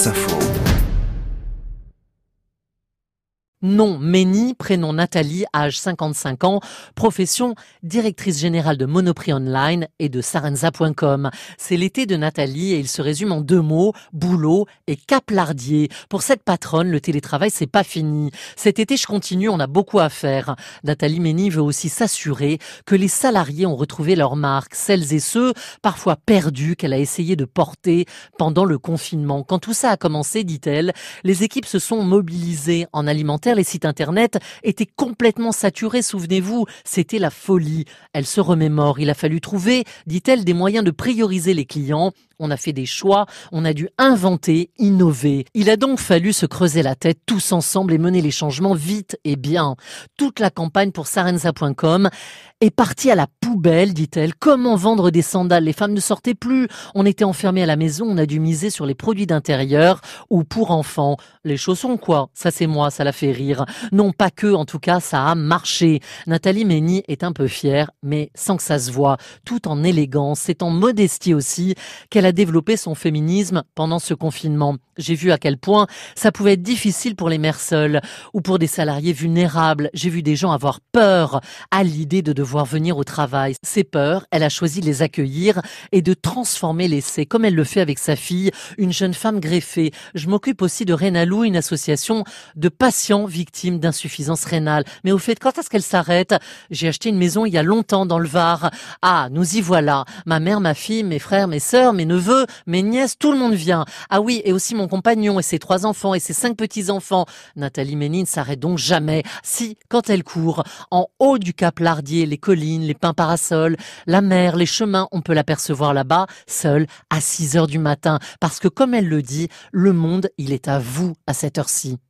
Wasserfall. Nom Méni, prénom Nathalie, âge 55 ans, profession directrice générale de Monoprix Online et de Sarenza.com. C'est l'été de Nathalie et il se résume en deux mots, boulot et caplardier. Pour cette patronne, le télétravail c'est pas fini. Cet été je continue, on a beaucoup à faire. Nathalie Méni veut aussi s'assurer que les salariés ont retrouvé leur marque, celles et ceux parfois perdus qu'elle a essayé de porter pendant le confinement. Quand tout ça a commencé, dit-elle, les équipes se sont mobilisées en alimentaire les sites internet étaient complètement saturés, souvenez-vous, c'était la folie. Elle se remémore, il a fallu trouver, dit-elle, des moyens de prioriser les clients on a fait des choix, on a dû inventer, innover. Il a donc fallu se creuser la tête tous ensemble et mener les changements vite et bien. Toute la campagne pour Sarenza.com est partie à la poubelle, dit-elle. Comment vendre des sandales? Les femmes ne sortaient plus. On était enfermés à la maison, on a dû miser sur les produits d'intérieur ou pour enfants. Les chaussons, quoi Ça, c'est moi, ça la fait rire. Non, pas que, en tout cas, ça a marché. Nathalie Méni est un peu fière, mais sans que ça se voit, tout en élégance, c'est en modestie aussi qu'elle a développer son féminisme pendant ce confinement. J'ai vu à quel point ça pouvait être difficile pour les mères seules ou pour des salariés vulnérables. J'ai vu des gens avoir peur à l'idée de devoir venir au travail. Ces peurs, elle a choisi de les accueillir et de transformer l'essai, comme elle le fait avec sa fille, une jeune femme greffée. Je m'occupe aussi de Rénalou, une association de patients victimes d'insuffisance rénale. Mais au fait, quand est-ce qu'elle s'arrête? J'ai acheté une maison il y a longtemps dans le Var. Ah, nous y voilà. Ma mère, ma fille, mes frères, mes sœurs, mes neveux mes nièces, tout le monde vient. Ah oui, et aussi mon compagnon et ses trois enfants et ses cinq petits-enfants. Nathalie Ménine s'arrête donc jamais. Si, quand elle court, en haut du cap Lardier, les collines, les pins la mer, les chemins, on peut l'apercevoir là-bas, seule, à 6 heures du matin. Parce que comme elle le dit, le monde, il est à vous à cette heure-ci.